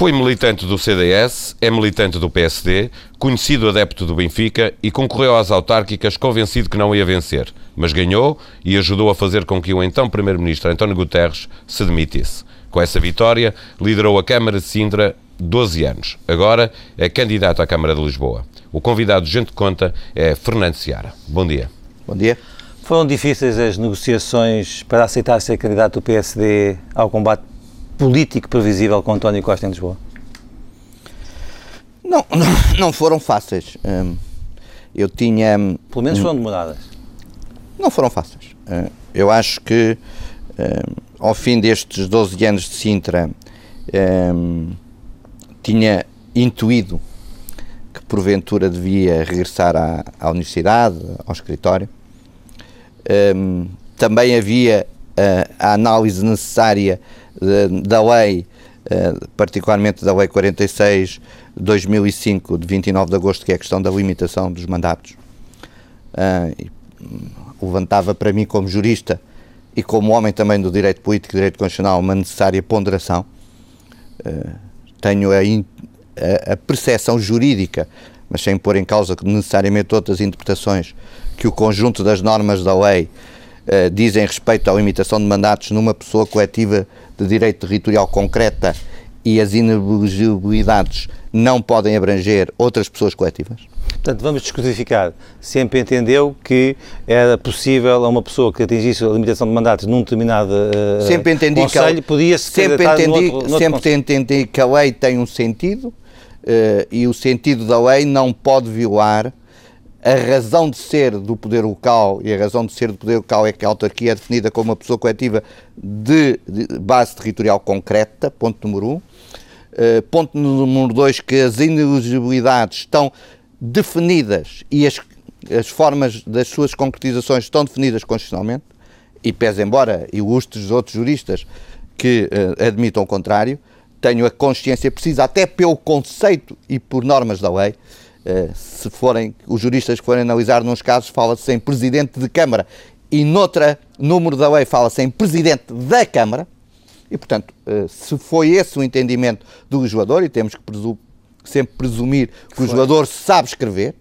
Foi militante do CDS, é militante do PSD, conhecido adepto do Benfica e concorreu às autárquicas convencido que não ia vencer, mas ganhou e ajudou a fazer com que o então Primeiro-Ministro António Guterres se demitisse. Com essa vitória, liderou a Câmara de Sintra 12 anos. Agora é candidato à Câmara de Lisboa. O convidado de Gente Conta é Fernando Seara. Bom dia. Bom dia. Foram difíceis as negociações para aceitar ser candidato do PSD ao combate político previsível com António Costa em Lisboa? Não, não, não foram fáceis. Hum, eu tinha. Pelo menos foram demoradas. Não foram fáceis. Hum, eu acho que hum, ao fim destes 12 anos de Sintra tinha intuído que porventura devia regressar à, à universidade, ao escritório. Um, também havia uh, a análise necessária da lei, uh, particularmente da lei 46 de 2005, de 29 de agosto, que é a questão da limitação dos mandatos. Uh, e, um, levantava para mim como jurista e como homem também do direito político e direito constitucional uma necessária ponderação. tenho a, in, a, a percepção jurídica, mas sem pôr em causa necessariamente outras interpretações, que o conjunto das normas da lei uh, dizem respeito à limitação de mandatos numa pessoa coletiva de direito territorial concreta e as inelegibilidades não podem abranger outras pessoas coletivas? Portanto, vamos descodificar. Sempre entendeu que era possível a uma pessoa que atingisse a limitação de mandatos num determinado uh, sempre entendi conselho, que podia-se sempre entendi, outro, sempre entendi que a lei tem um sentido uh, e o sentido da lei não pode violar a razão de ser do poder local e a razão de ser do poder local é que a autarquia é definida como uma pessoa coletiva de, de base territorial concreta, ponto número um. Uh, ponto número dois, que as ineligibilidades estão definidas e as, as formas das suas concretizações estão definidas constitucionalmente, e pese embora ilustres outros juristas que uh, admitam o contrário, tenho a consciência precisa, até pelo conceito e por normas da lei, se forem os juristas que forem analisar nos casos, fala-se em presidente de Câmara e noutra número da lei fala-se em presidente da Câmara, e portanto, uh, se foi esse o entendimento do legislador, e temos que presumir sempre presumir que Foi. o jogador sabe escrever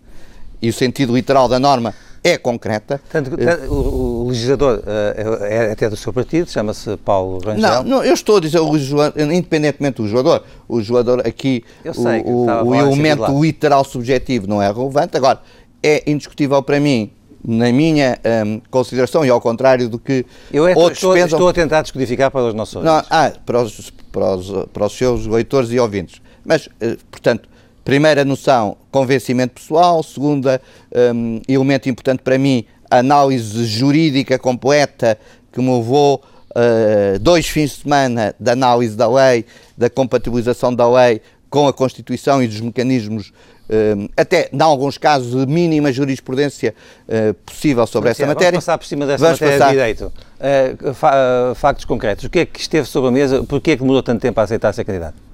e o sentido literal da norma é concreta. Tanto, tanto o, o, legislador uh, é até do seu partido, chama-se Paulo Rangel. Não, não, eu estou a dizer, o jogador, independentemente do jogador, o jogador aqui, sei, o, o elemento literal subjetivo não é relevante. Agora, é indiscutível para mim na minha um, consideração e ao contrário do que eu é, outros estou, pensam... estou a tentar descodificar para os nossos não, ah, para os, para, os, para os seus leitores e ouvintes. Mas, eh, portanto, primeira noção, convencimento pessoal. Segunda, um, elemento importante para mim, análise jurídica completa que me levou uh, dois fins de semana de análise da lei, da compatibilização da lei com a Constituição e dos mecanismos, um, até, em alguns casos, de mínima jurisprudência uh, possível sobre essa matéria. Vamos passar por cima dessa Vamos matéria passar. de direito. Uh, fa factos concretos. O que é que esteve sobre a mesa? Porquê é que demorou tanto tempo a aceitar ser candidato?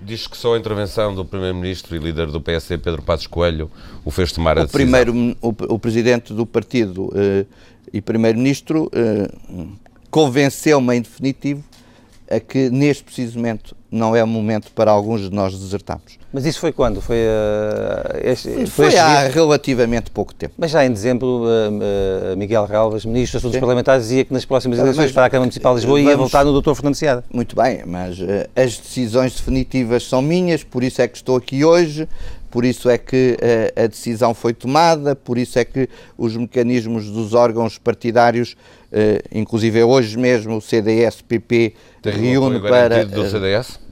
Diz que só a intervenção do Primeiro-Ministro e líder do PSD, Pedro Passos Coelho, o fez tomar a o decisão. Primeiro, o, o Presidente do partido eh, e Primeiro-Ministro eh, convenceu-me em definitivo a que neste preciso momento não é o momento para alguns de nós desertarmos. Mas isso foi quando? Foi, uh, este, foi, foi há dia? relativamente pouco tempo. Mas já em dezembro, uh, uh, Miguel Relvas, Ministro dos Assuntos Parlamentares, dizia que nas próximas eleições para a Câmara Municipal de Lisboa vamos, ia voltar no Dr. Fernando Seada. Muito bem, mas as decisões definitivas são minhas, por isso é que estou aqui hoje, por isso é que a decisão foi tomada, por isso é que os mecanismos dos órgãos partidários, inclusive hoje mesmo o CDS-PP reúne para... do CDS?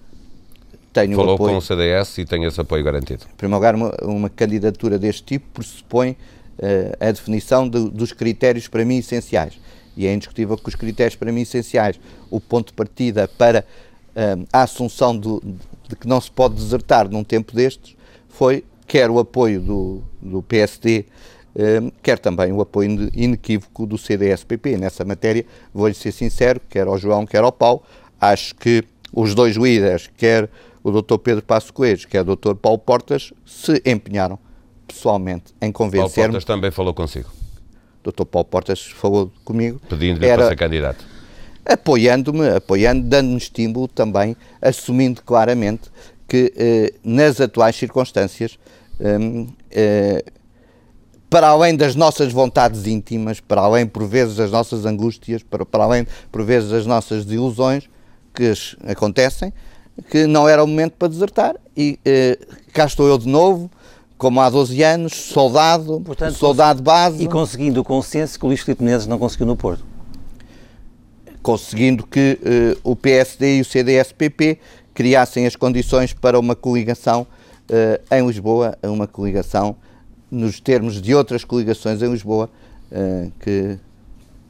Tenho Falou apoio. com o CDS e tem esse apoio garantido. Em primeiro lugar, uma, uma candidatura deste tipo pressupõe uh, a definição de, dos critérios para mim essenciais. E é indiscutível que os critérios para mim essenciais, o ponto de partida para uh, a assunção do, de que não se pode desertar num tempo destes, foi quer o apoio do, do PSD, uh, quer também o apoio inequívoco do CDS-PP. Nessa matéria, vou-lhe ser sincero, quer ao João, quer ao Paulo, acho que os dois líderes, quer o Dr. Pedro Passo Coelho, que é o Dr. Paulo Portas, se empenharam pessoalmente em convencer-me. Paulo Portas também falou consigo. Dr. Paulo Portas falou comigo. Pedindo-lhe para ser candidato. apoiando-me, apoiando, dando-me estímulo também, assumindo claramente que eh, nas atuais circunstâncias, hum, eh, para além das nossas vontades íntimas, para além por vezes das nossas angústias, para, para além por vezes das nossas desilusões que acontecem, que não era o momento para desertar e eh, cá estou eu de novo, como há 12 anos, soldado, Portanto, soldado base. E conseguindo o consenso que o Luís Filipe Menezes não conseguiu no Porto. Conseguindo que eh, o PSD e o CDS-PP criassem as condições para uma coligação eh, em Lisboa, uma coligação nos termos de outras coligações em Lisboa, eh, que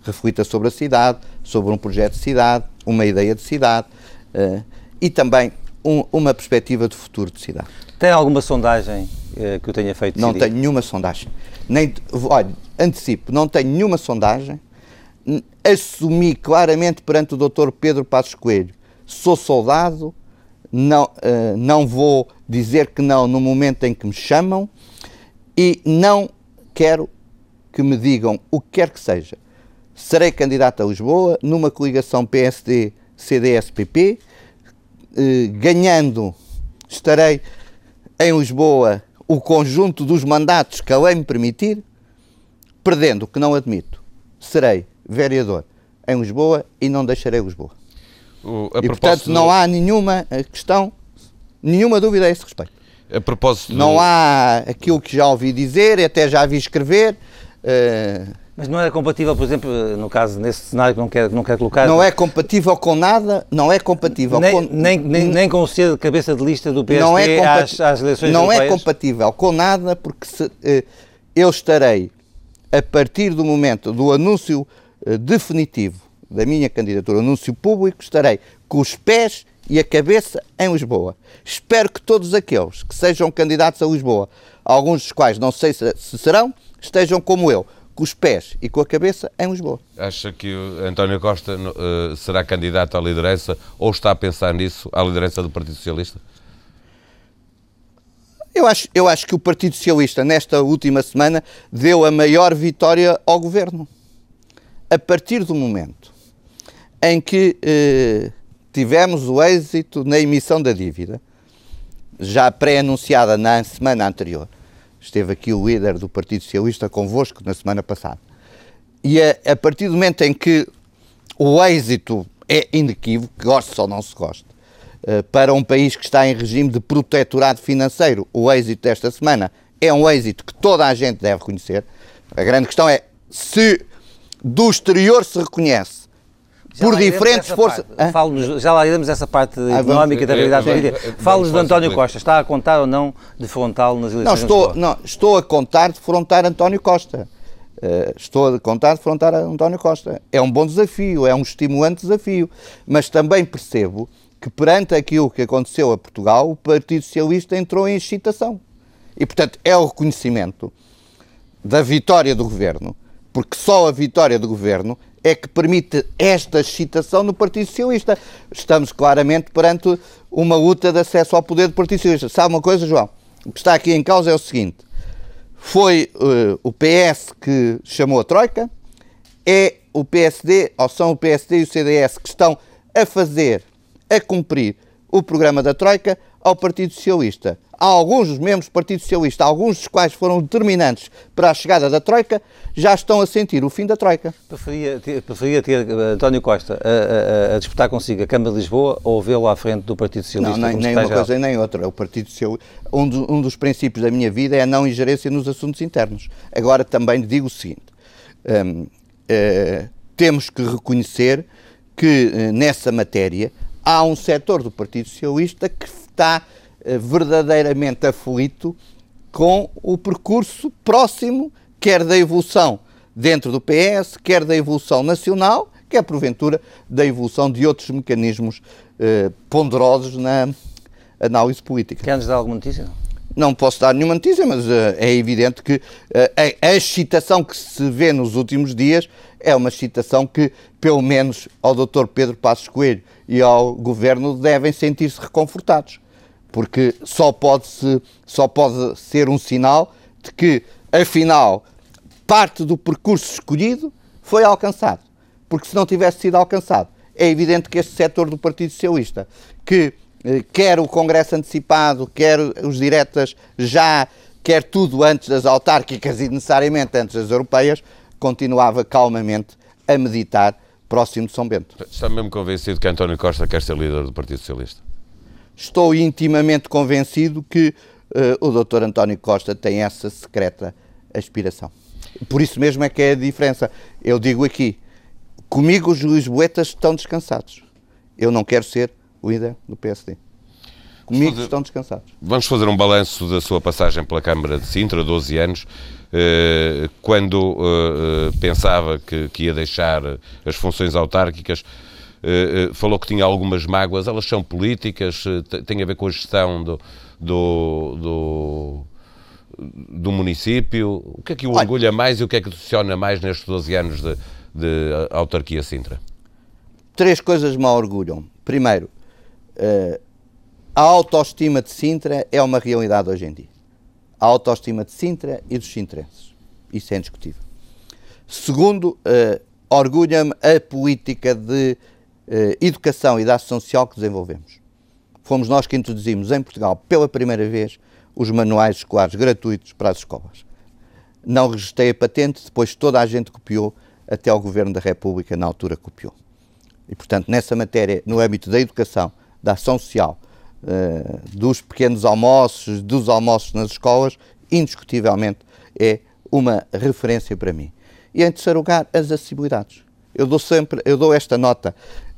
reflita sobre a cidade, sobre um projeto de cidade, uma ideia de cidade eh, e também um, uma perspectiva de futuro de cidade. Tem alguma sondagem eh, que eu tenha feito? Não tenho nenhuma sondagem. Nem, olha, antecipo, não tenho nenhuma sondagem. Assumi claramente perante o Dr. Pedro Passos Coelho, sou soldado, não, uh, não vou dizer que não no momento em que me chamam e não quero que me digam o que quer que seja. Serei candidato a Lisboa numa coligação PSD-CDS-PP, ganhando, estarei em Lisboa o conjunto dos mandatos que a lei me permitir, perdendo, que não admito, serei vereador em Lisboa e não deixarei Lisboa. O, e, portanto, não há nenhuma questão, nenhuma dúvida a esse respeito. A propósito não há aquilo que já ouvi dizer, até já vi escrever. Uh, mas não é compatível, por exemplo, no caso, nesse cenário que não quer, não quer colocar. Não é compatível com nada, não é compatível nem, com. Nem, nem, nem com o ser cabeça de lista do PSD não é às, às eleições Não é europeias. é compatível com nada, porque se, eh, eu estarei, a partir do momento do anúncio eh, definitivo da minha candidatura, anúncio público, estarei com os pés e a cabeça em Lisboa. Espero que todos aqueles que sejam candidatos a Lisboa, alguns dos quais não sei se, se serão, estejam como eu, com os pés e com a cabeça em Lisboa. Acha que o António Costa uh, será candidato à liderança ou está a pensar nisso, à liderança do Partido Socialista? Eu acho, eu acho que o Partido Socialista, nesta última semana, deu a maior vitória ao governo. A partir do momento em que eh, tivemos o êxito na emissão da dívida, já pré-anunciada na semana anterior. Esteve aqui o líder do Partido Socialista convosco na semana passada. E a, a partir do momento em que o êxito é inequívoco, goste ou não se goste, uh, para um país que está em regime de protetorado financeiro, o êxito desta semana é um êxito que toda a gente deve reconhecer. A grande questão é se do exterior se reconhece por diferentes forças. já lá iremos essa parte ah, económica da realidade política. Fale-nos de António Costa. Está a contar ou não de frontal nas eleições? Não, estou, não, estou a contar de frontar António Costa. Uh, estou a contar de frontar António Costa. É um bom desafio, é um estimulante desafio. Mas também percebo que perante aquilo que aconteceu a Portugal, o Partido Socialista entrou em excitação. E, portanto, é o reconhecimento da vitória do governo, porque só a vitória do governo é que permite esta excitação no Partido Socialista. Estamos claramente perante uma luta de acesso ao poder do Partido Socialista. Sabe uma coisa, João? O que está aqui em causa é o seguinte: foi uh, o PS que chamou a Troika, é o PSD, ou são o PSD e o CDS que estão a fazer, a cumprir o programa da Troika ao Partido Socialista há alguns dos membros do Partido Socialista, alguns dos quais foram determinantes para a chegada da Troika, já estão a sentir o fim da Troika. Preferia ter, preferia ter uh, António Costa a, a, a, disputar consigo a Câmara de Lisboa ou vê-lo à frente do Partido Socialista? Não, nem, nem uma coisa nem outra. O Partido Socialista, um, do, um, dos princípios da minha vida é a não ingerência nos assuntos internos. Agora também digo o seguinte: um, uh, eh, temos que reconhecer que nessa matéria há um setor do Partido Socialista que está eh, verdadeiramente aflito com o percurso próximo, quer da evolução dentro do PS, quer da evolução nacional, quer porventura da evolução de outros mecanismos eh, ponderosos na análise política. Quer-nos dar alguma notícia? Não posso dar nenhuma notícia, mas uh, é evidente que uh, a, a excitação que se vê nos últimos dias é uma excitação que, pelo menos, ao Dr. Pedro Passos Coelho e ao Governo devem sentir-se reconfortados porque só pode, -se, só pode ser um sinal de que, afinal, parte do percurso escolhido foi alcançado. Porque se não tivesse sido alcançado, é evidente que este setor do Partido Socialista, que eh, quer o Congresso antecipado, quer os diretas já, quer tudo antes das autárquicas e necessariamente antes das europeias, continuava calmamente a meditar próximo de São Bento. Está mesmo convencido que António Costa quer ser líder do Partido Socialista? Estou intimamente convencido que uh, o Dr. António Costa tem essa secreta aspiração. Por isso mesmo é que é a diferença. Eu digo aqui, comigo os lisboetas estão descansados. Eu não quero ser o líder do PSD. Comigo fazer, estão descansados. Vamos fazer um balanço da sua passagem pela Câmara de Sintra, 12 anos, eh, quando eh, pensava que, que, ia deixar as funções autárquicas, falou que tinha algumas mágoas, elas são políticas, têm a ver com a gestão do, do, do do município? O que é que o orgulha mais e o que é que decepciona mais nestes 12 anos de, de autarquia Sintra? Três coisas me orgulham. Primeiro, a autoestima de Sintra é uma realidade hoje em dia. A autoestima de Sintra e dos sintrenses. Isso é indiscutível. Segundo, orgulha-me a política de uh, educação e da ação social que desenvolvemos. Fomos nós que introduzimos em Portugal, pela primeira vez, os manuais escolares gratuitos para as escolas. Não registrei a patente, depois toda a gente copiou, até o Governo da República na altura copiou. E, portanto, nessa matéria, no âmbito da educação, da ação social, uh, dos pequenos almoços, dos almoços nas escolas, indiscutivelmente é uma referência para mim. E em terceiro lugar, as acessibilidades. Eu dou sempre, eu dou esta nota,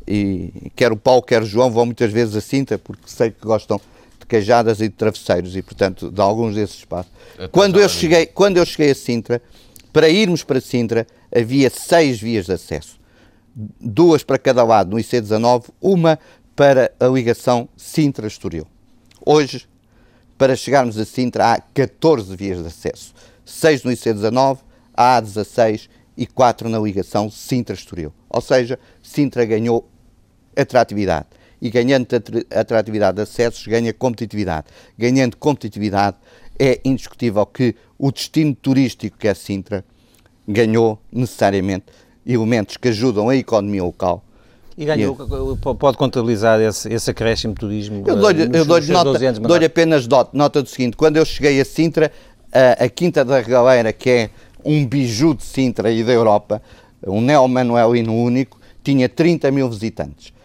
e quer o Paulo, quer o João vão muitas vezes a Cinta, porque sei que gostam de cajadas e de travesseiros e, portanto, de alguns desses espaços. Quando eu, cheguei, quando eu cheguei a Sintra, para irmos para Sintra, havia seis vias de acesso. Duas para cada lado no IC19, uma para a ligação Sintra-Estoril. Hoje, para chegarmos a Sintra, há 14 vias de acesso. Seis no IC19, a A16 e quatro na ligação Sintra-Estoril. Ou seja, Sintra ganhou atratividade e ganhando atratividade de acessos, ganha competitividade. Ganhando competitividade, é indiscutível que o destino turístico que é Sintra ganhou necessariamente elementos que ajudam a economia local. E ganhou, é- pode contabilizar esse, esse acréscimo de turismo? Eu dou-lhe eh, dou nota, dou apenas nota, nota do seguinte: quando eu cheguei a Sintra, a, a Quinta da Regaleira, que é um biju de Sintra e da Europa, um neo-manuelino único, tinha 30 mil visitantes.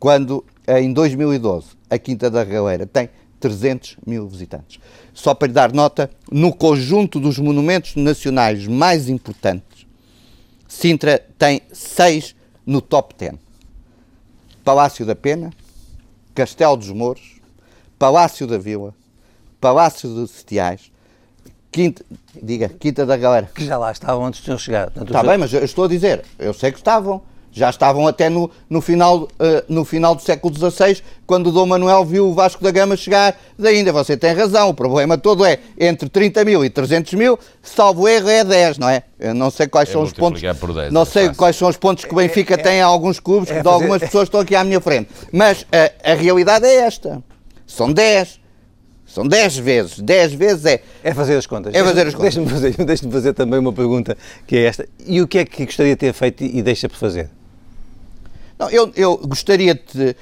Quando em 2012, a Quinta da Galera tem 300 mil visitantes. Só para lhe dar nota, no conjunto dos monumentos nacionais mais importantes, Sintra tem seis no top 10. Palácio da Pena, Castelo dos Mouros, Palácio da Vila, Palácio dos Setiais, Quinta, diga, Quinta da Galera. Que já lá estavam antes de ter chegado. Está bem, mas eu estou a dizer, eu sei que estavam, já estavam até no, no, final, uh, no final do século XVI, quando o Dom Manuel viu o Vasco da Gama chegar da Índia. Você tem razão, o problema todo é entre 30 mil e 300 mil, salvo erro é 10, não é? Eu não sei quais é são os pontos. 10, não é sei quais são os pontos que o Benfica é, é, tem a alguns clubes, é que de algumas pessoas estão aqui à minha frente. Mas a, a realidade é esta. São 10. São 10 vezes. 10 vezes é. É fazer as contas. É fazer as contas. Deixa-me fazer, deixa fazer também uma pergunta que é esta. E o que é que gostaria de ter feito e deixa por fazer? Não, eu, eu gostaria de.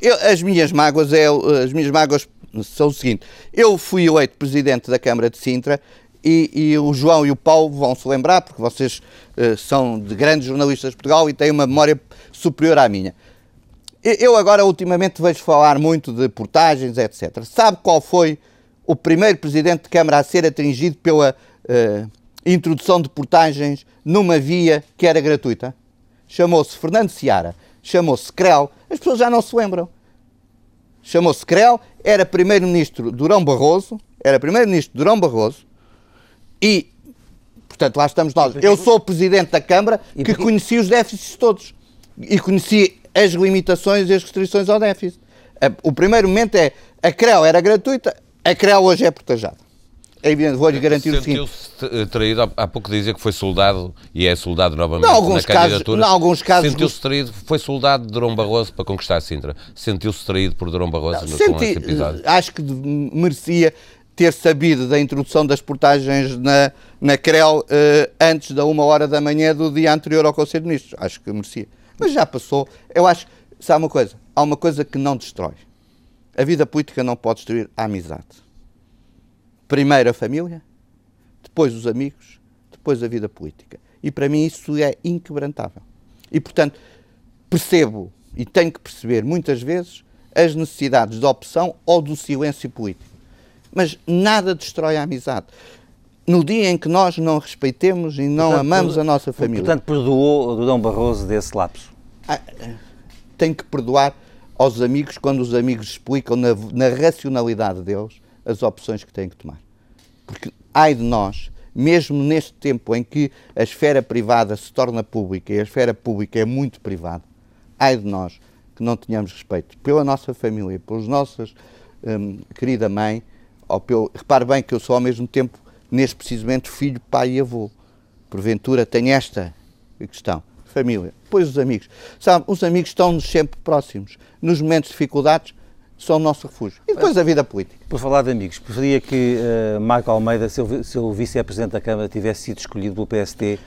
Eu, as minhas mágoas é, as minhas mágoas são o seguinte: eu fui eleito presidente da Câmara de Sintra e, e o João e o Paulo vão se lembrar, porque vocês uh, são de grandes jornalistas de Portugal e têm uma memória superior à minha. Eu agora, ultimamente, vejo falar muito de portagens, etc. Sabe qual foi o primeiro presidente de Câmara a ser atingido pela uh, introdução de portagens numa via que era gratuita? Chamou-se Fernando Seara, chamou-se Crel, as pessoas já não se lembram. Chamou-se Crel, era primeiro-ministro Durão Barroso, era primeiro-ministro Durão Barroso, e, portanto, lá estamos nós. Eu sou o presidente da Câmara que conheci os déficits todos e conheci as limitações e as restrições ao déficit. O primeiro momento é a CREL era gratuita, a CREL hoje é protegada. É evidente, vou-lhe garantir o seguinte. Sentiu-se traído, há pouco dizia que foi soldado e é soldado novamente não, alguns na casos, candidatura. Não, alguns casos. Sentiu-se traído, foi soldado de Durão Barroso para conquistar Sintra. Sentiu-se traído por Durão Barroso não, senti, com esse episódio? Acho que merecia ter sabido da introdução das portagens na, na CREL uh, antes da uma hora da manhã do dia anterior ao Conselho de Ministros. Acho que merecia. Mas já passou. Eu acho, sabe uma coisa? Há uma coisa que não destrói. A vida política não pode destruir a amizade. Primeiro a família, depois os amigos, depois a vida política. E para mim isso é inquebrantável. E portanto, percebo e tenho que perceber muitas vezes as necessidades da opção ou do silêncio político. Mas nada destrói a amizade. No dia em que nós não respeitemos e não portanto, amamos a nossa família. Portanto, perdoou o Dom Barroso desse lapso? Ah, tem que perdoar aos amigos quando os amigos explicam na, na racionalidade deles as opções que têm que tomar. Porque, ai de nós, mesmo neste tempo em que a esfera privada se torna pública e a esfera pública é muito privada, ai de nós que não tenhamos respeito pela nossa família, pelas nossas hum, querida mãe, ou pelo, repare bem que eu sou ao mesmo tempo, neste precisamente, filho, pai e avô. Porventura tem esta questão. Família. Depois os amigos. Sabe, os amigos estão-nos sempre próximos. Nos momentos de dificuldades, são o nosso refúgio. E depois a vida política. Por falar de amigos, preferia que uh, Marco Almeida, seu, seu vice-presidente da Câmara, tivesse sido escolhido pelo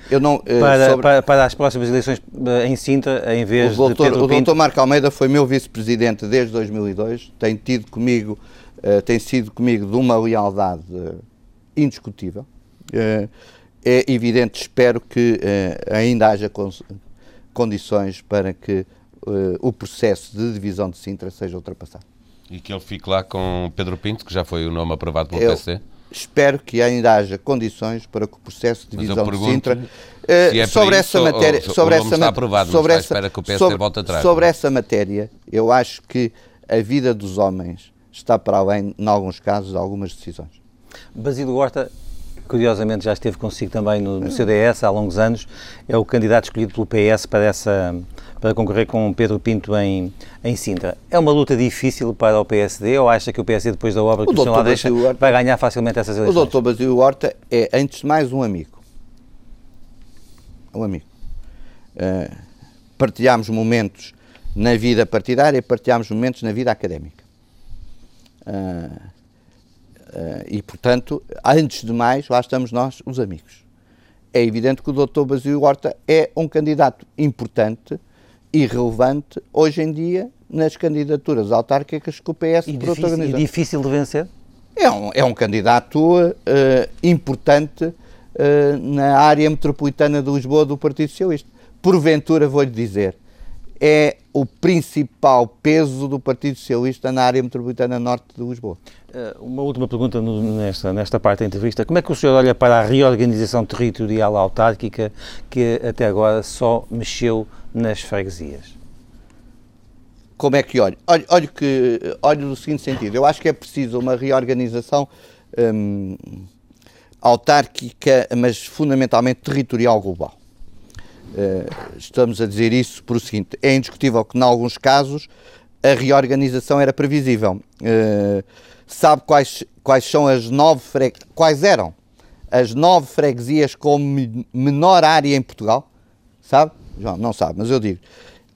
Eu não, uh, para, sobre... para, para, as próximas eleições uh, em Sintra, em vez o doutor, de Pedro O doutor Marco Almeida foi meu vice-presidente desde 2002, tem tido comigo, tem sido comigo de uma lealdade indiscutível. é evidente, espero que ainda haja condições para que o processo de divisão de Sintra seja ultrapassado. E que ele fique lá com Pedro Pinto, que já foi o nome aprovado pelo PC? Espero que ainda haja condições para que o processo de divisão de Sintra uh, é sobre essa isso, matéria, ou, sobre essa está aprovado, sobre essa, espera que o PSD sobre, atrás. Sobre essa matéria, eu acho que a vida dos homens está para além, em alguns casos, de algumas decisões. Basílio Horta, curiosamente já esteve consigo também no, no CDS há longos anos, é o candidato escolhido pelo PS para essa para concorrer com Pedro Pinto em, em Sintra. É uma luta difícil para o PSD ou acha que o PSD, depois da obra que o, o senhor lá deixa, Horta, vai ganhar facilmente essas eleições? O doutor Basílio Horta é, antes de mais, um amigo. Um amigo. Uh, partilhámos momentos na vida partidária, partilhámos momentos na vida académica. Uh, uh, e, portanto, antes de mais, lá estamos nós, os amigos. É evidente que o doutor Basílio Horta é um candidato importante irrelevante hoje em dia nas candidaturas autárquicas que o PS e protagoniza. E difícil de vencer? É um, é um candidato uh, importante uh, na área metropolitana de Lisboa do Partido Socialista. Porventura, vou-lhe dizer, é o principal peso do Partido Socialista na área metropolitana norte de Lisboa. Eh, uma última pergunta nesta, nesta parte da entrevista. Como é que o senhor olha para a reorganização territorial autárquica que até agora só mexeu nas freguesias? Como é que olho? Olho, olho, que, olho no seguinte sentido. Eu acho que é preciso uma reorganização hum, autárquica, mas fundamentalmente territorial global. Uh, estamos a dizer isso por o seguinte: é indiscutível que, em alguns casos, a reorganização era previsível. Uh, sabe quais, quais são as nove freguesias? Quais eram as nove freguesias com menor área em Portugal? Sabe? João, não sabe, mas eu digo.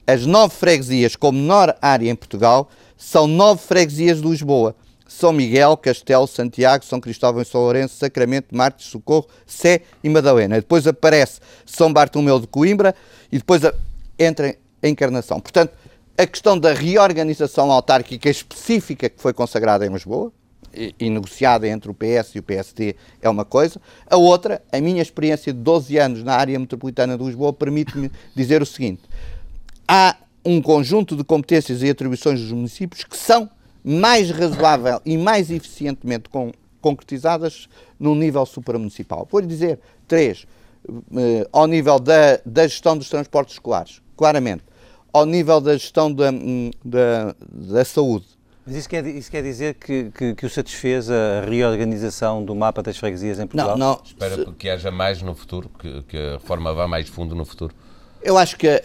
As nove freguesias com menor área em Portugal são nove freguesias de Lisboa. São Miguel, Castelo, Santiago, São Cristóvão e São Lourenço, Sacramento, Marte, Socorro, Sé e Madalena. Depois aparece São Bartolomeu de Coimbra e depois entra a Encarnação. Portanto, a questão da reorganização autárquica específica que foi consagrada em Lisboa, e, e, negociada entre o PS e o PSD é uma coisa. A outra, a minha experiência de 12 anos na área metropolitana de Lisboa permite-me dizer o seguinte: há um conjunto de competências e atribuições dos municípios que são mais razoável e mais eficientemente com, concretizadas no nível supramunicipal. Vou-lhe dizer três. Uh, ao nível da, da gestão dos transportes escolares, claramente. Ao nível da gestão da, hum, da, da saúde, mas isso quer, isso quer dizer que, que, que, o satisfez a reorganização do mapa das freguesias em Portugal? Não, não. Espera se... que haja mais no futuro, que, que, a reforma vá mais fundo no futuro? Eu acho que uh,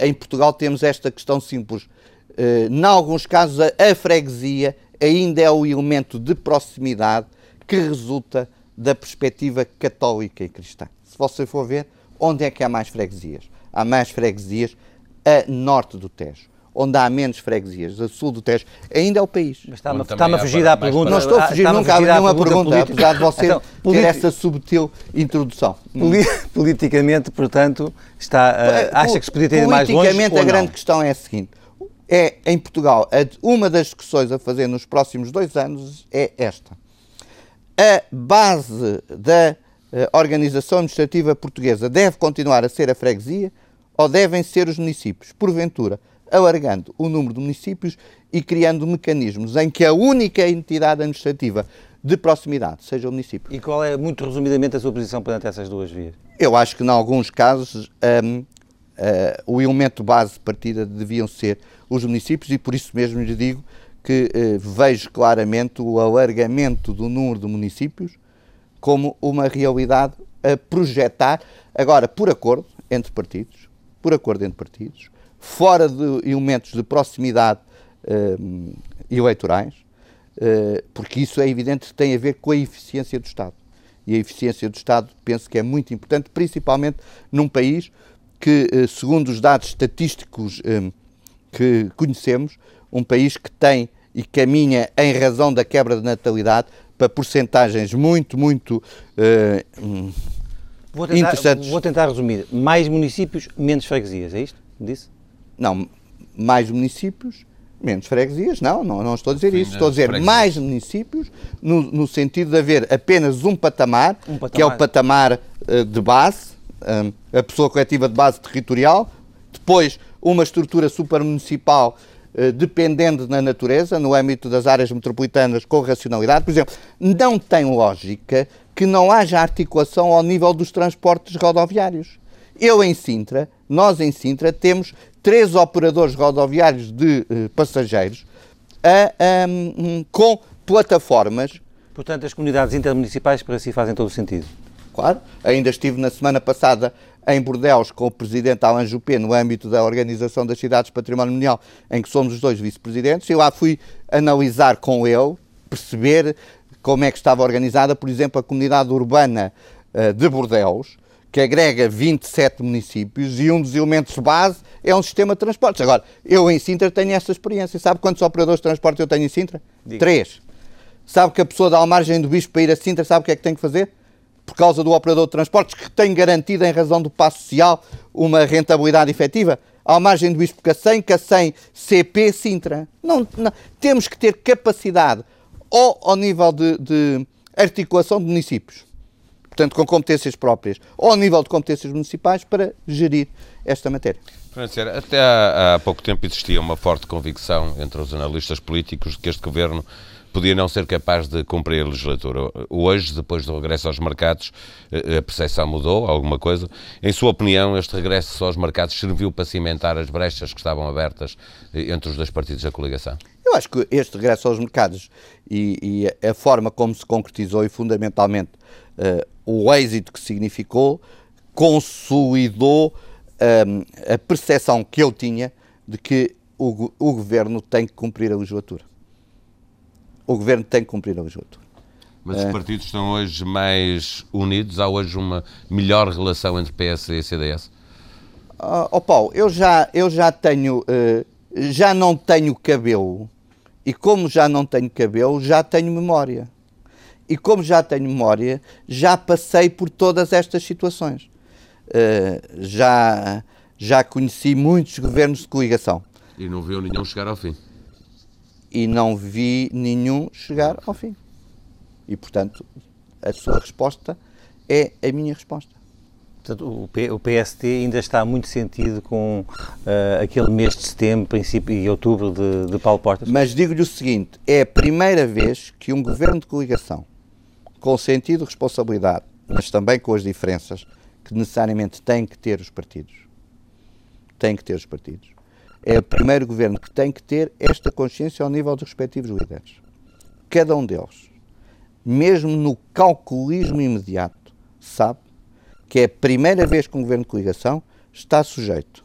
em Portugal temos esta questão simples. Uh, em alguns casos, a, a freguesia ainda é o elemento de proximidade que resulta da perspectiva católica e cristã. Se você for ver, onde é que há mais freguesias? Há mais freguesias a norte do Tejo onde há menos freguesias, a sul do Tejo, ainda é o país. Mas está-me está a fugir à pergunta. Não estou a fugir nunca a nenhuma pergunta, pergunta apesar de você então, ter essa subtil introdução. Politicamente, portanto, está, uh, acha que se podia ter ido mais longe Politicamente, a grande questão é a seguinte. É, em Portugal, uma das discussões a fazer nos próximos dois anos é esta. A base da uh, organização administrativa portuguesa deve continuar a ser a freguesia ou devem ser os municípios? Porventura, alargando o número de municípios e criando mecanismos em que a única entidade administrativa de proximidade seja o município. E qual é, muito resumidamente, a sua posição perante essas duas vias? Eu acho que, em alguns casos, um, uh, o elemento base de partida deviam ser os municípios e, por isso mesmo, lhe digo que uh, vejo claramente o alargamento do número de municípios como uma realidade a projetar, agora, por acordo entre partidos, por acordo entre partidos, fora de elementos de proximidade uh, eleitorais, uh, porque isso é evidente que tem a ver com a eficiência do Estado. E a eficiência do Estado penso que é muito importante, principalmente num país que, uh, segundo os dados estatísticos um, que conhecemos, um país que tem e caminha em razão da quebra de natalidade para porcentagens muito, muito uh, vou tentar, interessantes. Vou tentar resumir. Mais municípios, menos freguesias, é isto? Disse? Não, mais municípios, menos freguesias, não, não, não estou a dizer Sim, isso. Estou a dizer freguesias. mais municípios, no, no, sentido de haver apenas um patamar, um patamar. que é o patamar uh, de base, eh, a pessoa coletiva de base territorial, depois uma estrutura supramunicipal uh, dependendo da natureza, no âmbito das áreas metropolitanas com racionalidade. Por exemplo, não tem lógica que não haja articulação ao nível dos transportes rodoviários. Eu em Sintra, nós em Sintra, temos três operadores rodoviários de uh, passageiros a, um, com plataformas. Portanto, as comunidades intermunicipais para si fazem todo o sentido. Claro. Ainda estive na semana passada em Bordeus com o presidente Alain Juppé no âmbito da Organização das Cidades Património Mundial, em que somos os dois vice-presidentes, e lá fui analisar com ele, perceber como é que estava organizada, por exemplo, a comunidade urbana uh, de Bordeus, que agrega 27 municípios e um dos elementos base é um sistema de transportes. Agora, eu em Sintra tenho essa experiência. Sabe quantos operadores de transporte eu tenho em Sintra? Diga. Três. Sabe que a pessoa da Almargem do Bispo para ir a Sintra sabe o que é que tem que fazer? Por causa do operador de transportes que tem garantido, em razão do passo social, uma rentabilidade efetiva? À margem do Bispo Cacém, Cacém, CP, Sintra. Não, não, Temos que ter capacidade, ou ao nível de, de articulação de municípios, portanto, com competências próprias, ou ao nível de competências municipais, para gerir esta matéria. Francisco, até há, há, pouco tempo existia uma forte convicção entre os analistas políticos de que este governo podia não ser capaz de cumprir a legislatura. Hoje, depois do regresso aos mercados, eh, a percepção mudou, alguma coisa. Em sua opinião, este regresso aos mercados serviu para cimentar as brechas que estavam abertas eh, entre os dois partidos da coligação? Eu acho que este regresso aos mercados e, e a forma como se concretizou e fundamentalmente uh, o êxito que significou consolidou a percepção que eu tinha de que o, o governo tem que cumprir a legislatura. O governo tem que cumprir a legislatura. Mas os partidos estão hoje mais unidos? Há hoje uma melhor relação entre PS e CDS? Oh Paulo, eu já, eu já tenho, uh, já não tenho cabelo e como já não tenho cabelo, já tenho memória. E como já tenho memória, já passei por todas estas situações. Uh, já, já conheci muitos governos de coligação. E não viu nenhum chegar ao fim. E não vi nenhum chegar ao fim. E, portanto, a sua resposta é a minha resposta. Portanto, o, PST ainda está muito sentido com uh, aquele mês de setembro, princípio e outubro de, de Paulo Portas. Mas digo-lhe o seguinte: é a primeira vez que um governo de coligação, com sentido de responsabilidade, mas também com as diferenças que necessariamente têm que ter os partidos, tem que ter os partidos, é o primeiro governo que tem que ter esta consciência ao nível dos respectivos líderes. Cada um deles, mesmo no calculismo imediato, sabe que é a primeira vez que um governo de coligação está sujeito,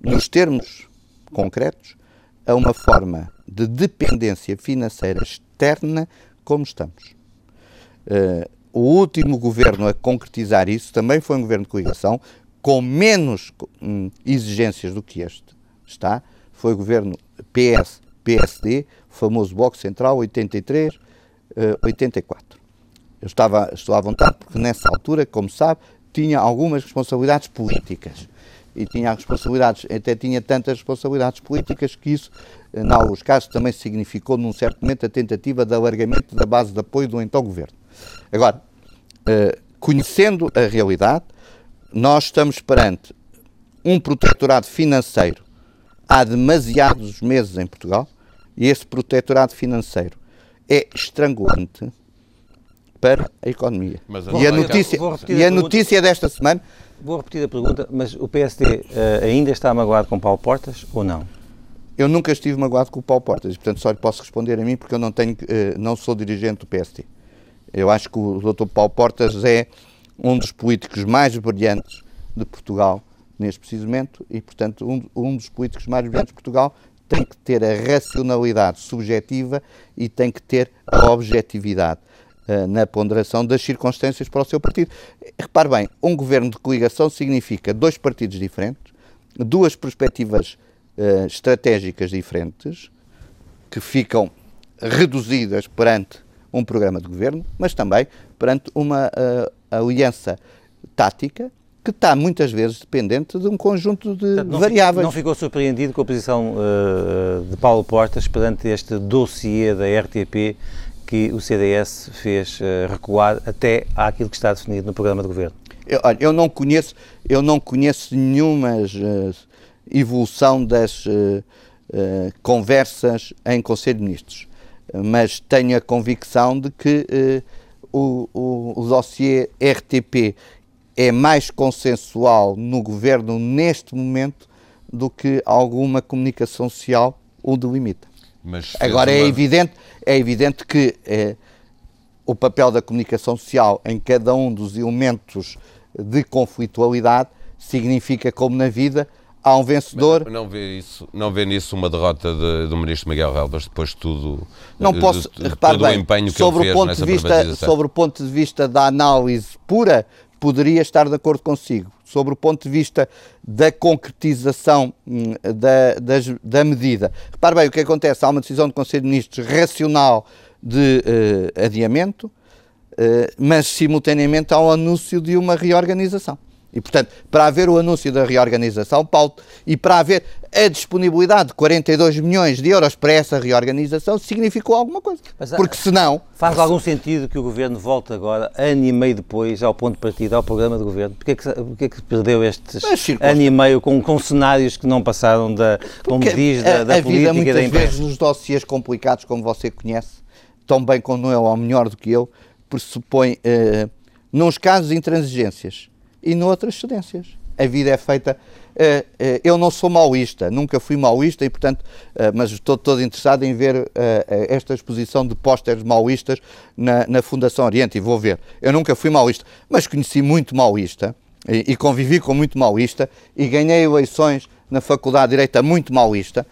nos termos concretos, a uma forma de dependência financeira externa como estamos. Uh, o último governo a concretizar isso também foi um governo de coligação, com menos hum, exigências do que este, está, foi o governo PS, PSD, famoso Bloco Central 83, 84. Eu estava, estou à vontade porque nessa altura, como sabe, tinha algumas responsabilidades políticas. E tinha responsabilidades, até tinha tantas responsabilidades políticas que isso, em alguns casos, também significou, num certo momento, a tentativa de alargamento da base de apoio do então governo. Agora, eh, conhecendo a realidade, nós estamos perante um protetorado financeiro há demasiados meses em Portugal e esse protetorado financeiro é estrangulante para a economia. e a notícia, e a notícia desta semana. Vou repetir a pergunta, mas o PSD uh, eh, ainda está magoado com Paulo Portas ou não? Eu nunca estive magoado com o Paulo Portas, portanto só lhe posso responder a mim porque eu não, tenho, uh, não sou dirigente do PSD. Eu acho que o Dr. Paulo Portas é um dos políticos mais brilhantes de Portugal neste preciso momento e, portanto, um, um dos políticos mais brilhantes de Portugal tem que ter a racionalidade subjetiva e tem que ter a objetividade. Eh, na ponderação das circunstâncias para o seu partido. Repare bem, um governo de coligação significa dois partidos diferentes, duas perspectivas uh, estratégicas diferentes, que ficam reduzidas perante um programa de governo, mas também perante uma uh, aliança tática que está muitas vezes dependente de um conjunto de Portanto, não variáveis. não ficou surpreendido com a posição uh, de Paulo Portas perante este dossiê da RTP que o CDS fez uh, recuar até àquilo que está definido no programa de governo? Eu, olha, eu não conheço, eu não conheço nenhuma uh, evolução das conversas em Conselho de Ministros, mas tenho a convicção de que o, o, o dossiê RTP é mais consensual no governo neste momento do que alguma comunicação social o delimita. Agora é uma... é evidente, é evidente que é, o papel da comunicação social em cada um dos elementos de conflitualidade significa, como na vida, há um vencedor. Mas não vê isso, não vê nisso uma derrota de, do ministro Miguel Relvas depois de tudo, não posso, de, de, repare bem, o empenho que sobre ele o ponto de vista, sobre o ponto de vista da análise pura, poderia estar de acordo consigo. Sobre o ponto de vista da concretização hum, da, da, da medida. Repare bem o que acontece. Há uma decisão do Conselho de Ministros racional de uh, adiamento, uh, mas simultaneamente há um anúncio de uma reorganização. E, portanto, para haver o anúncio da reorganização, Paulo, e para haver a disponibilidade de 42 milhões de euros para essa reorganização, significou alguma coisa. Mas, Porque senão... Faz algum sentido que o Governo volte agora, ano e meio depois, ao ponto de partida, ao programa de Governo? Porquê que, porquê que perdeu estes ano e meio com, com cenários que não passaram da, como diz, da, da a, a política vida, e da imprensa? vezes, nos dossiês complicados, como você conhece, tão bem como eu, ou melhor do que eu, pressupõe, uh, nos casos intransigências, e noutras cedências. A vida é feita. Uh, uh, eu não sou maoísta, nunca fui maoísta e, portanto, uh, mas estou todo interessado em ver esta exposição de pósteres maoístas na, na, Fundação Oriente e vou ver. Eu nunca fui maoísta, mas conheci muito maoísta e, convivi com muito maoísta e ganhei eleições na Faculdade de Direito muito maoísta,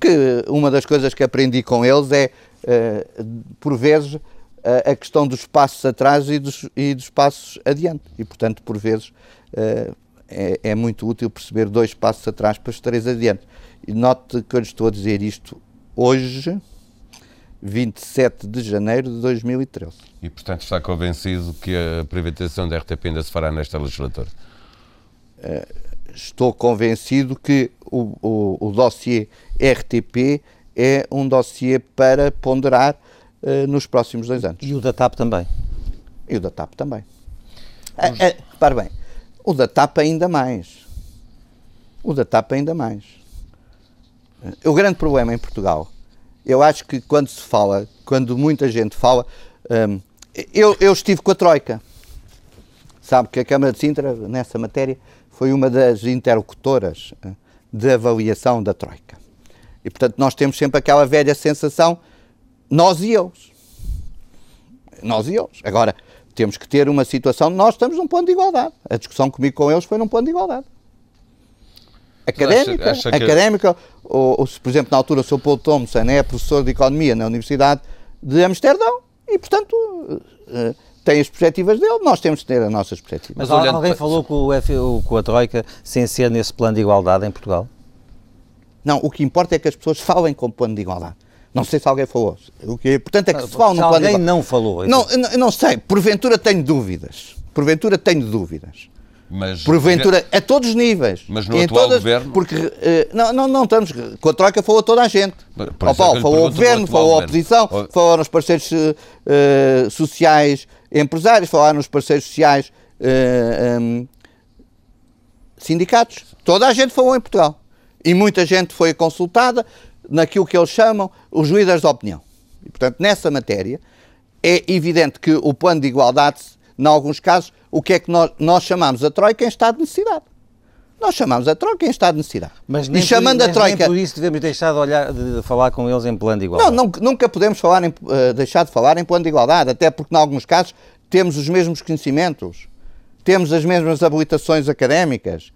que uma das coisas que aprendi com eles é, por vezes, a questão dos passos atrás e dos, e dos passos adiante. E, portanto, por vezes uh, é, é, muito útil perceber dois passos atrás para os três adiante. E note que eu lhe estou a dizer isto hoje, 27 de janeiro de 2013. E, portanto, está convencido que a privatização da RTP ainda se fará nesta legislatura? Uh, estou convencido que o, o, o dossiê RTP é um dossiê para ponderar uh, nos próximos dois anos. E o da TAP também? E o da TAP também. Os... Uh, uh, repare bem, o da TAP ainda mais. O da TAP ainda mais. O grande problema em Portugal, eu acho que quando se fala, quando muita gente fala, um, eu, eu estive com a Troika. Sabe que a Câmara de Sintra, nessa matéria, foi uma das interlocutoras de avaliação da Troika. E, portanto, nós temos sempre aquela velha sensação nós e eles. Nós e eles. Agora, temos que ter uma situação, nós estamos num ponto de igualdade. A discussão comigo com eles foi num ponto de igualdade. Académica, acha, acha académica, que... ou, ou, por exemplo, na altura o Sr. Paul Thompson é professor de Economia na Universidade de Amsterdão e, portanto, uh, tem as perspectivas dele, nós temos de ter as nossas perspectivas. Mas alguém falou com, o F, com a Troika sem ser nesse plano de igualdade em Portugal? Não, o que importa é que as pessoas falem com o plano de igualdade. Não sei se alguém falou. O que é importante é que se fale no plano de igualdade. alguém não falou. Não, não, não sei. Porventura tenho dúvidas. Porventura tenho dúvidas. Mas, Porventura, a todos os níveis. Mas no Em atual todas- governo? Porque, eh, não, não, não estamos. Com a Troika falou toda a gente. Por- por é Paulo, falou o governo, falou a governo. oposição, Ó- falaram os parceiros eh, sociais empresários, falaram os parceiros sociais eh, em, sindicatos. Toda a gente falou em Portugal. E muita gente foi consultada naquilo que eles chamam os líderes de opinião. E, portanto, nessa matéria, é evidente que o plano de igualdade, em alguns casos, o que é que nós, nós chamamos a Troika em estado de necessidade. Nós chamamos a Troika em estado de necessidade. Mas e nem, chamando por, a Troika. nem por isso devemos deixar de, olhar, de falar com eles em plano de igualdade. não, nunca podemos falar em, eh, deixar de falar em plano de igualdade, até porque, em alguns casos, temos os mesmos conhecimentos, temos as mesmas habilitações académicas,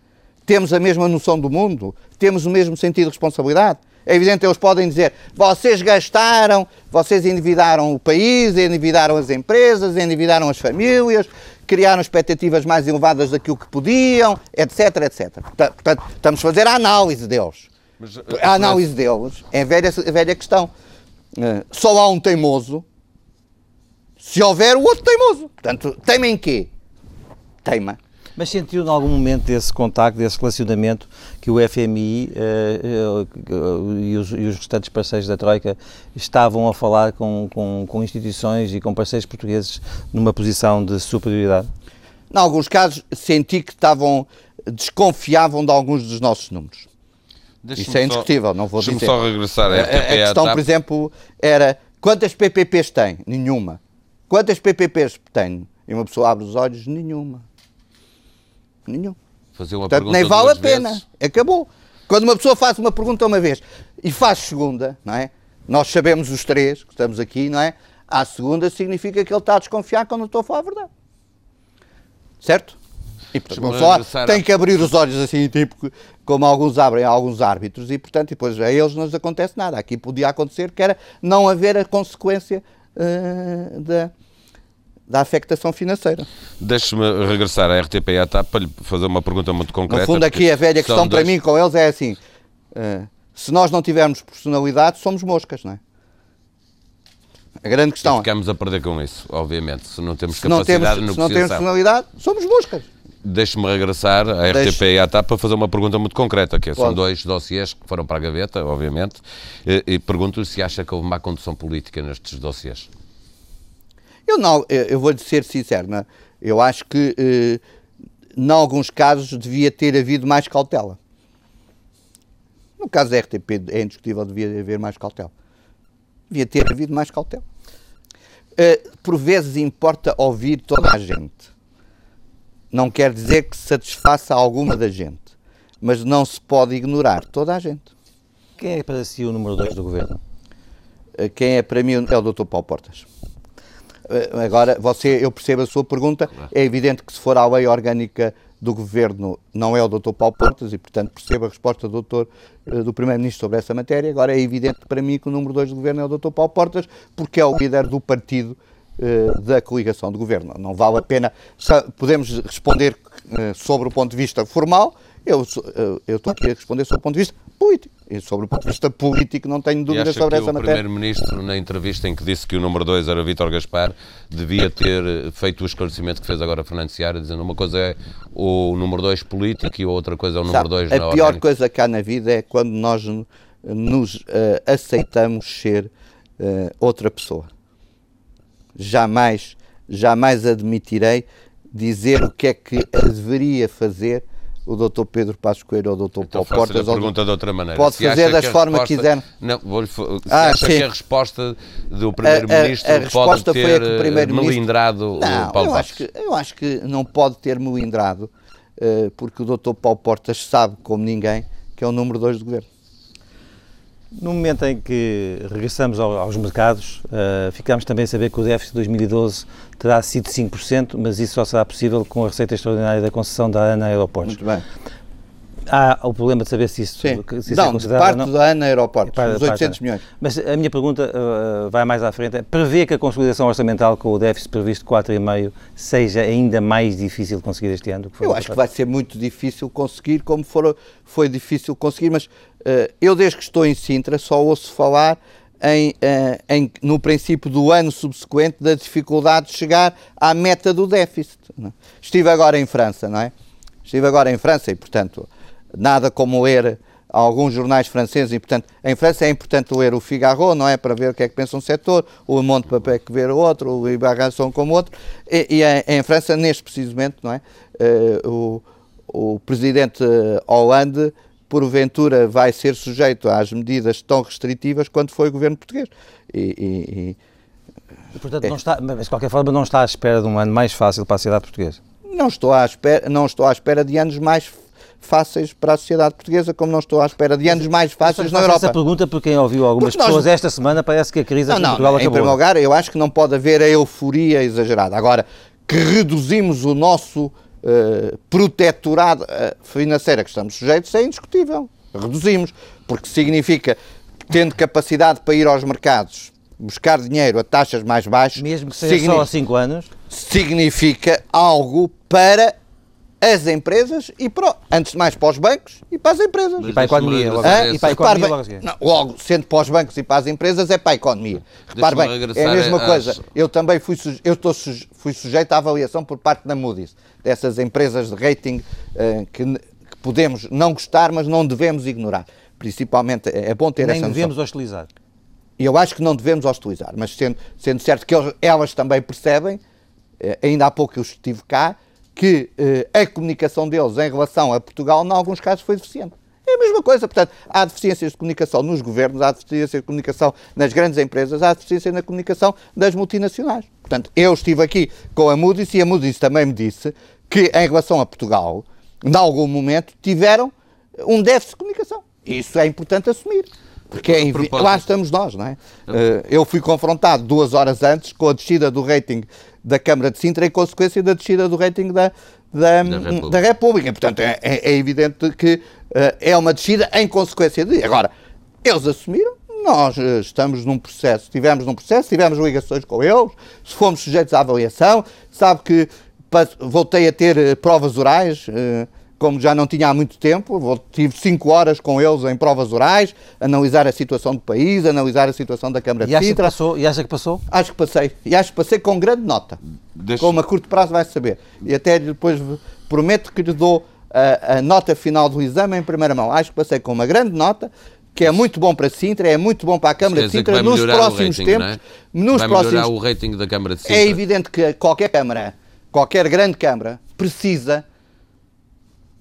temos a mesma noção do mundo, temos o mesmo sentido de responsabilidade. É evidente, eles podem dizer: vocês gastaram, vocês endividaram o país, endividaram as empresas, endividaram as famílias, criaram expectativas mais elevadas daquilo que podiam, etc, etc. Porta- Portanto, estamos a fazer a análise deles. Mas, eh, A análise deles é a velha, a velha questão. Eh, Só há um teimoso se houver o outro teimoso. Portanto, teima em quê? Teima. Mas sentiu em algum momento esse contacto, desse relacionamento que o FMI eh, eh, e, os, e os restantes parceiros da Troika estavam a falar com, com, com instituições e com parceiros portugueses numa posição de superioridade? Em alguns casos, senti que estavam, desconfiavam de alguns dos nossos números. Isso é só- indiscutível, não vou dizer. só regressar A, à a- a questão, por exemplo, era quantas PPPs tem? Nenhuma. Quantas PPPs tem? E uma pessoa abre os olhos, nenhuma. Nenhuma. Fazer uma Portanto, nem vale a pena. vezes. Acabou. Quando uma pessoa faz uma pergunta uma vez e faz segunda, não é? Nós sabemos os três que estamos aqui, não é? À segunda significa que ele está a desconfiar quando eu estou a falar a verdade. Certo? E portanto, uma pessoa tem que abrir os olhos assim, tipo, como alguns abrem a alguns árbitros, e portanto, depois a eles não lhes acontece nada. Aqui podia acontecer que era não haver a consequência eh, da, da afectação financeira. Deixe-me regressar à RTP e à TAP para lhe fazer uma pergunta muito concreta. No fundo, aqui a velha questão para dois- mim com eles é assim: eh, se nós não tivermos personalidade, somos moscas, não é? A grande E questão é: ficamos a perder com isso, obviamente. Se não temos se não temos, capacidade de se não temos negociação. personalidade, somos moscas. Deixe-me regressar à Deixe. RTP e à TAP para fazer uma pergunta muito concreta, que é, são dois dossiês que foram para a gaveta, obviamente, e, e pergunto-lhe se acha que houve má condução política nestes dossiês. Eu não, eu vou-lhe ser sincero, não é? eu acho que eh, em alguns casos devia ter havido mais cautela. No caso da RTP é indiscutível, devia haver mais cautela. Devia ter havido mais cautela. Eh, por vezes importa ouvir toda a gente. Não quer dizer que satisfaça alguma da gente, mas não se pode ignorar toda a gente. Quem é para si o número 2 do governo? Eh, Quem é para mim é o Dr. Paulo Portas. Eh, Agora, você, eu percebo a sua pergunta. É evidente que se for à lei orgânica do Governo, não é o Dr. Paulo Portas e, portanto, percebo a resposta do, Dr., eh, do Primeiro-Ministro sobre essa matéria. Agora, é evidente para mim que o número 2 do Governo é o Dr. Paulo Portas, porque é o líder do partido eh, da coligação de Governo. Não vale a pena. Podemos responder sobre o ponto de vista formal. Eu eu estou aqui a responder sobre o ponto de vista político. E sobre o ponto de vista político não tenho dúvidas sobre essa o matéria. Primeiro-Ministro, na entrevista em que disse que o número 2 era Vítor Gaspar, devia ter eh, feito o esclarecimento que fez agora Fernando Seara, dizendo uma coisa é o número 2 político e a outra coisa é o número Sabe, 2 na a pior orgânica. coisa que há na vida é quando nós nos eh, aceitamos ser eh, outra pessoa. Jamais, jamais admitirei dizer o que é que deveria fazer o Dr. Pedro Passos Coelho ou o Dr. Então Paulo a Portas. ou o pergunta de outra maneira. Pode Se fazer das a formas que quiser. Não, vou-lhe se Ah, acha sim. que a resposta do Primeiro-Ministro A- a- a resposta pode foi a ter que o eh, Primeiro-Ministro- melindrado Não, Paulo eu Passos? acho, que, eu acho que não pode ter melindrado, eh, porque o Dr. Paulo Portas sabe, como ninguém, que é o número 2 do governo. No momento em que regressamos ao- aos mercados, uh, ficámos também a saber que o déficit de 2012 terá sido 5%, mas isso só será possível com a receita extraordinária da concessão da ANA Aeroportos. Muito bem. Há o problema de saber se isso, Sim. se isso não, é de parte não. da ANA Aeroportos, Para- os para- 800 milhões. Mas a minha pergunta uh, vai mais à frente. Prevê que a consolidação orçamental com o déficit previsto de 4,5 seja ainda mais difícil de conseguir este ano? do foi Eu acho que vai ser muito difícil conseguir, como for, foi difícil conseguir, mas eh, eu desde que estou em Sintra só ouço falar em, eh, em- no princípio do ano subsequente da dificuldade de chegar à meta do déficit. é? Estive agora em França, não é? Estive agora em França e, portanto, nada como ler alguns jornais franceses e, portanto, em França é importante ler o Figaro, não é? Para ver o que é que pensa um setor, o Monde para ver que ver o outro, o Libération como outro, e, e em, em França, neste preciso momento, não é? Eh, o, o presidente Hollande, porventura, vai ser sujeito às medidas tão restritivas quanto foi o governo português. E, e- e portanto, não está, mas de qualquer forma não está à espera de um ano mais fácil para a sociedade portuguesa. não, estou à espera, não estou à espera de anos mais fáceis para a sociedade portuguesa, como não estou à espera de anos mais fáceis na Europa. essa pergunta porque quem ouviu algumas nós- pessoas esta semana parece que a crise Não, aqui em não, Portugal em acabou. primeiro lugar, eu acho que não pode haver a euforia exagerada. Agora, que reduzimos o nosso eh, protetorado eh, financeiro a que estamos sujeitos é indiscutível. Reduzimos, porque significa, tendo capacidade para ir aos mercados buscar dinheiro a taxas mais baixas, Mesmo que seja só há 5 anos, significa algo para as empresas e para, antes de mais para os bancos e para as empresas. Mas para a economia, logo. Regressar- E para a economia bem- logo não, logo, sendo para os bancos e para as empresas, é para a economia. Repare bem, é a mesma às- coisa. Eu também fui, suje- eu estou suje- fui sujeito à avaliação por parte da Moody's, dessas empresas de rating eh, que, que podemos não gostar, mas não devemos ignorar. Principalmente, é é bom ter nem essa noção. devemos hostilizar. E eu acho que não devemos hostilizar, mas sendo, sendo certo que elas também percebem, ainda há pouco eu estive cá, que eh, a comunicação deles em relação a Portugal, em alguns casos, foi deficiente. É a mesma coisa, portanto, há deficiências de comunicação nos governos, há deficiências de comunicação nas grandes empresas, há deficiência na comunicação das multinacionais. Portanto, eu estive aqui com a Moody's e a Moody's também me disse que, em relação a Portugal, em algum momento, tiveram um déficit de comunicação. Isso é importante assumir. Porque é propósito- lá estamos nós, não é? Eh, eu fui confrontado duas horas antes com a descida do rating da Câmara de Sintra em consequência da descida do rating da, da, República. da República. Portanto, é, é- é evidente que eh, é uma descida em consequência de. Agora, eles assumiram, nós eh, estamos num processo, estivemos num processo, tivemos ligações com eles, se fomos sujeitos à avaliação, sabe que voltei a ter provas orais. eh, como já não tinha há muito tempo, vou- tive cinco horas com eles em provas orais, analisar a situação do país, analisar a situação da Câmara E de acha, que Sintra. passou, e acha que passou? Acho que passei. E acho que passei com grande nota. Deixa- Com uma curto prazo vai saber. E até depois prometo que lhe dou a, a nota final do exame em primeira mão. Acho que passei com uma grande nota, que é muito bom para Sintra, é muito bom para a Câmara de Sintra. vai Nos melhorar o próximos rating, tempos, é? nos vai próximos melhorar o rating da Câmara de Sintra. é evidente que qualquer Câmara, qualquer grande Câmara, precisa,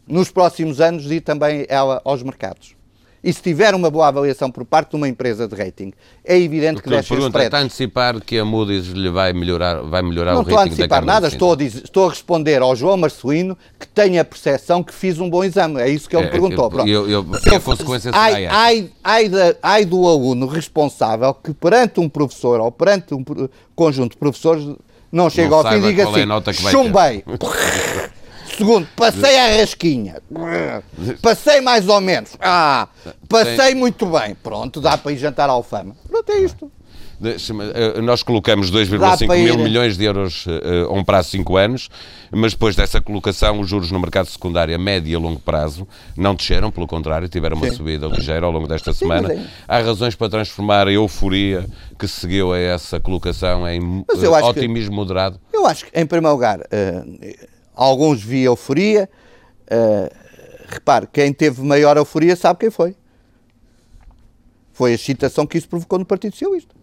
nos próximos anos, ir também ela aos mercados. E se tiver uma boa avaliação por parte de uma empresa de rating, é evidente que Doutor, desce os pergunta, está a spreads. antecipar que a Moody's lhe vai melhorar, vai melhorar Não o estou a rating da antecipar nada, estou a, dizer- estou a responder ao João Marcelino que tem a percepção que fiz um bom exame. É isso que ele me É, perguntou. eu- eu- eu- porque a consequência ai, ai, ai, ai do aluno responsável que perante um professor ou perante um conjunto de professores não chega ao fim e diga é a assim, que vai chumbei. Segundo, passei à rasquinha. Passei mais ou menos. Ah, passei muito bem. Pronto, dá para ir jantar à Alfama. Pronto, é isto. Eh, Nós colocamos Dá 2,5 para mil milhões de euros eh, a um prazo de 5 anos, mas depois dessa colocação, os juros no mercado secundário a médio e a longo prazo não desceram, pelo contrário, tiveram uma Sim. subida ligeira ao longo desta semana. é- Há razões para transformar a euforia que seguiu a essa colocação em acho que- otimismo moderado. Eu acho que, em primeiro lugar, eh, alguns vi euforia. Eh, repare, quem teve maior euforia sabe quem foi. Foi a excitação que isso provocou no Partido Socialista.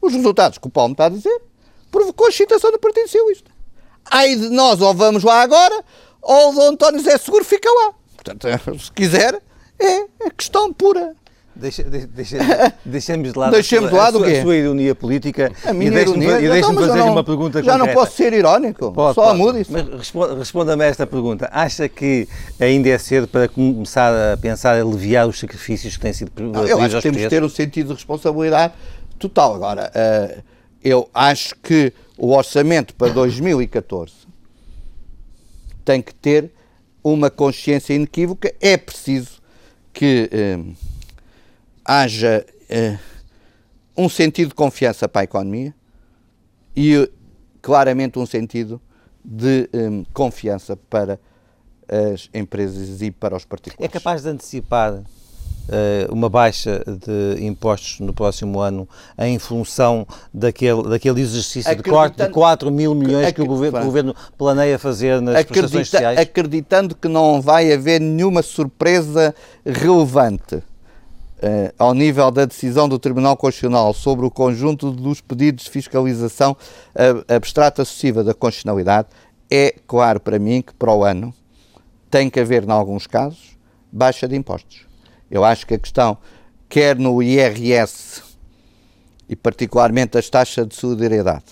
Os resultados que o Paulo me está a dizer provocou a excitação do Partido Socialista. Aí de nós ou vamos lá agora, ou o António Zé Seguro fica lá. Portanto, se quiser, é, é questão pura. Deixa, de- deixa, deixemos de lado, Deixemos a, de lado sua, o quê? a sua ironia política A minha e deixe-me e deixe-me então, fazer não- uma pergunta Já não concreta. posso ser irónico, Pode, só a pode. Moody's. Mas respo- responda-me a esta pergunta. Acha que ainda é cedo para começar a pensar a aliviar os sacrifícios que têm sido Não, eu acho que temos de ter um sentido de responsabilidade total. Agora, eh, eu acho que o orçamento para 2014 tem que ter uma consciência inequívoca, é preciso que eh, haja eh, um sentido de confiança para a economia e claramente um sentido de um, confiança para as empresas e para os particulares. É capaz de antecipar uma baixa de impostos no próximo ano em função daquele, daquele exercício de corte de 4 mil milhões que o governo, o governo, planeia fazer nas prestações sociais? Acreditando que não vai haver nenhuma surpresa relevante Uh, ao nível da decisão do Tribunal Constitucional sobre o conjunto dos pedidos de fiscalização abstrata sucessiva da constitucionalidade, é claro para mim que para o ano tem que haver, em alguns casos, baixa de impostos. Eu acho que a questão, quer no IRS e particularmente as taxas de solidariedade,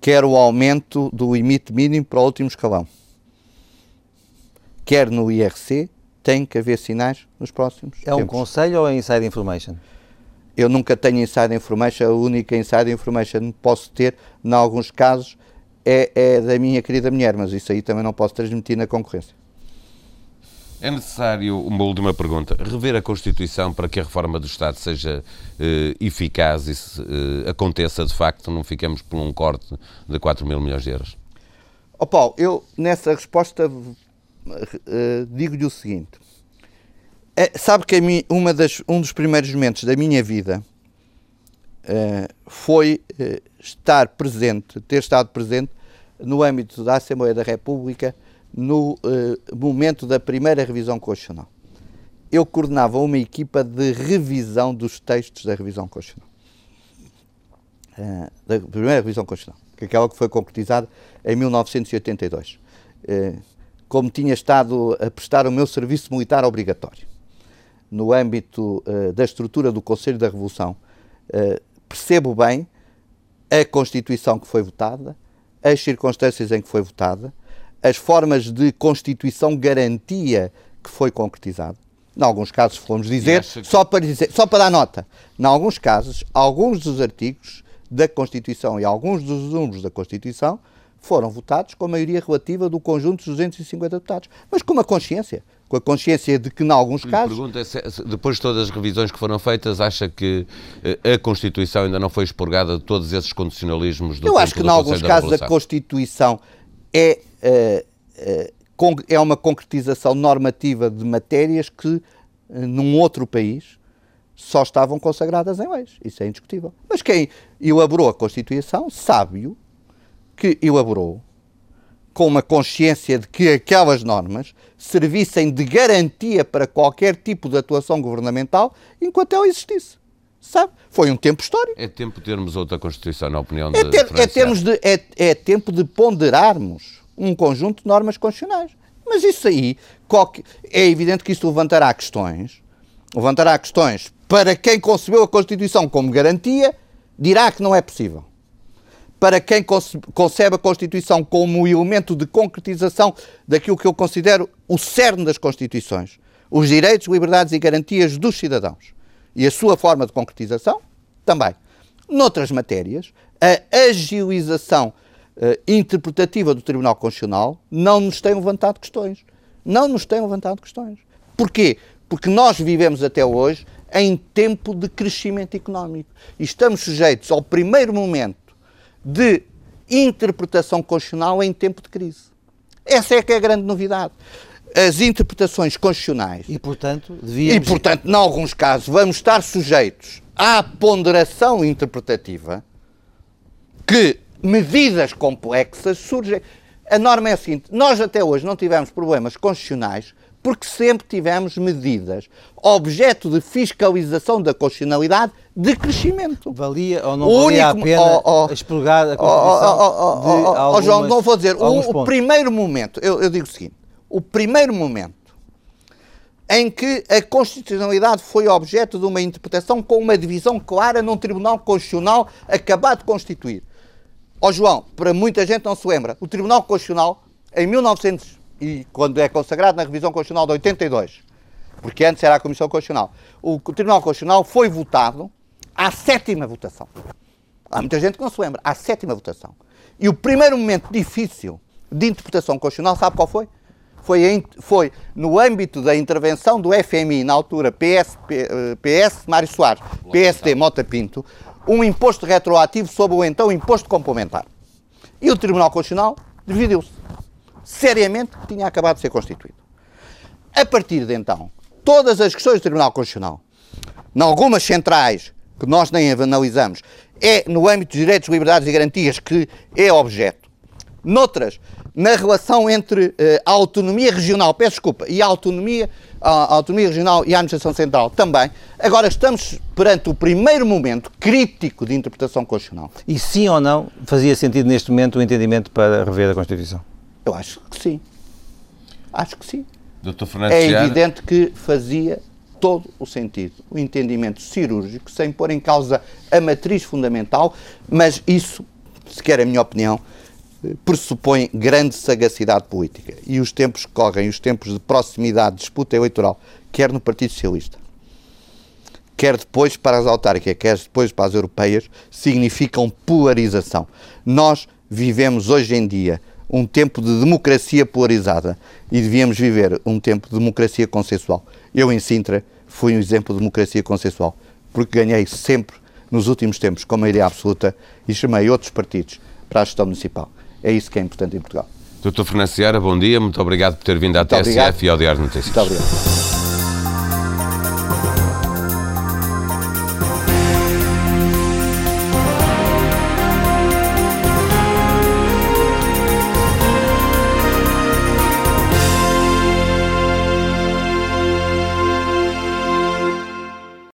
quer o aumento do limite mínimo para o último escalão, quer no IRC, tem que haver sinais nos próximos É um tempos. conselho ou é inside information? Eu nunca tenho inside information, a única inside information que posso ter, em alguns casos, é, é da minha querida mulher, mas isso aí também não posso transmitir na concorrência. É necessário, uma última pergunta, rever a Constituição para que a reforma do Estado seja eh, eficaz e se, eh, aconteça de facto, não fiquemos por um corte de 4 mil milhões de euros? Oh Paulo, eu nessa resposta digo-lhe o seguinte. É, sabe que mim, uma das, um dos primeiros momentos da minha vida uh, foi uh, estar presente, ter estado presente no âmbito da Assembleia da República no momento da primeira revisão constitucional. Eu coordenava uma equipa de revisão dos textos da revisão constitucional. da primeira revisão constitucional, que é aquela que foi concretizada em 1982 como tinha estado a prestar o meu serviço militar obrigatório. No âmbito uh, da estrutura do Conselho da Revolução, uh, percebo bem a Constituição que foi votada, as circunstâncias em que foi votada, as formas de Constituição garantia que foi concretizada. Em alguns casos, fomos dizer, que... só, para dizer, só para dar nota, em alguns casos, alguns dos artigos da Constituição e alguns dos números da Constituição foram votados com a maioria relativa do conjunto dos 250 deputados. Mas com uma consciência. Com a consciência de que, em alguns casos. Pergunta é se, depois de todas as revisões que foram feitas, acha que eh, a Constituição ainda não foi expurgada de todos esses condicionalismos do Eu acho que, em alguns casos, a Constituição é, é, é uma concretização normativa de matérias que, num outro país, só estavam consagradas em leis. Isso é indiscutível. Mas quem elaborou a Constituição sabe-o que elaborou com uma consciência de que aquelas normas servissem de garantia para qualquer tipo de atuação governamental enquanto ela existisse. Sabe? Foi um tempo histórico. É tempo de termos outra Constituição, na opinião é ter, é, termos de, é, é tempo de ponderarmos um conjunto de normas constitucionais. Mas isso aí, é evidente que isso levantará questões, levantará questões para quem concebeu a Constituição como garantia, dirá que não é possível para quem concebe a Constituição como elemento de concretização daquilo que eu considero o cerne das Constituições, os direitos, liberdades e garantias dos cidadãos. E a sua forma de concretização também. Noutras matérias, a agilização uh, interpretativa do Tribunal Constitucional não nos tem levantado questões. Não nos tem levantado questões. Porquê? Porque nós vivemos até hoje em tempo de crescimento económico e estamos sujeitos ao primeiro momento de interpretação constitucional em tempo de crise. Essa é que é a grande novidade. As interpretações constitucionais. E, portanto, devíamos... E, portanto, em alguns casos, vamos estar sujeitos à ponderação interpretativa que medidas complexas surgem. A norma é a seguinte: nós até hoje não tivemos problemas constitucionais porque sempre tivemos medidas objeto de fiscalização da constitucionalidade de crescimento. Valia ou não o valia único, a pena oh, oh, expurgar a Constituição oh, oh, oh, oh algumas, João, não vou dizer, o, o, primeiro momento, eu, eu digo o seguinte, o primeiro momento em que a constitucionalidade foi objeto de uma interpretação com uma divisão clara num Tribunal Constitucional acabado de constituir. Ó João, para muita gente não se lembra, o Tribunal Constitucional, em 1900 e quando é consagrado na revisão constitucional de 82, porque antes era a Comissão Constitucional, o Tribunal Constitucional foi votado à sétima votação. Há muita gente que não se lembra, à sétima votação. E o primeiro momento difícil de interpretação constitucional, sabe qual foi? foi, foi no âmbito da intervenção do FMI, na altura PS, PS Mário Soares, PSD Mota Pinto, um imposto retroativo sobre o então imposto complementar. E o Tribunal Constitucional dividiu-se. Seriamente, tinha acabado de ser constituído. A partir de então, todas as questões do Tribunal Constitucional, em algumas centrais, que nós nem analisamos, é no âmbito dos direitos, liberdades e garantias que é objeto. Noutras, na relação entre uh, a autonomia regional, peço desculpa, e a autonomia, a autonomia regional e a administração central também. Agora estamos perante o primeiro momento crítico de interpretação constitucional. E sim ou não fazia sentido neste momento o entendimento para rever a Constituição? Eu acho que sim. Acho que sim. Dr. Fernandes é evidente que fazia todo o sentido, o entendimento cirúrgico, sem pôr em causa a matriz fundamental, mas isso, se quer a minha opinião, pressupõe grande sagacidade política. E os tempos que correm, os tempos de proximidade, de disputa eleitoral, quer no Partido Socialista, quer depois para as autárquicas, quer depois para as europeias, significam polarização. Nós vivemos hoje em dia um tempo de democracia polarizada e devíamos viver um tempo de democracia consensual. Eu, em Sintra, fui um exemplo de democracia consensual, porque ganhei sempre, nos últimos tempos, com maioria absoluta e chamei outros partidos para a gestão municipal. É isso que é importante em Portugal. Doutor Fernando Seara, bom dia, muito obrigado por ter vindo à muito TSF obrigado. e ao Diário Notícias. Muito obrigado.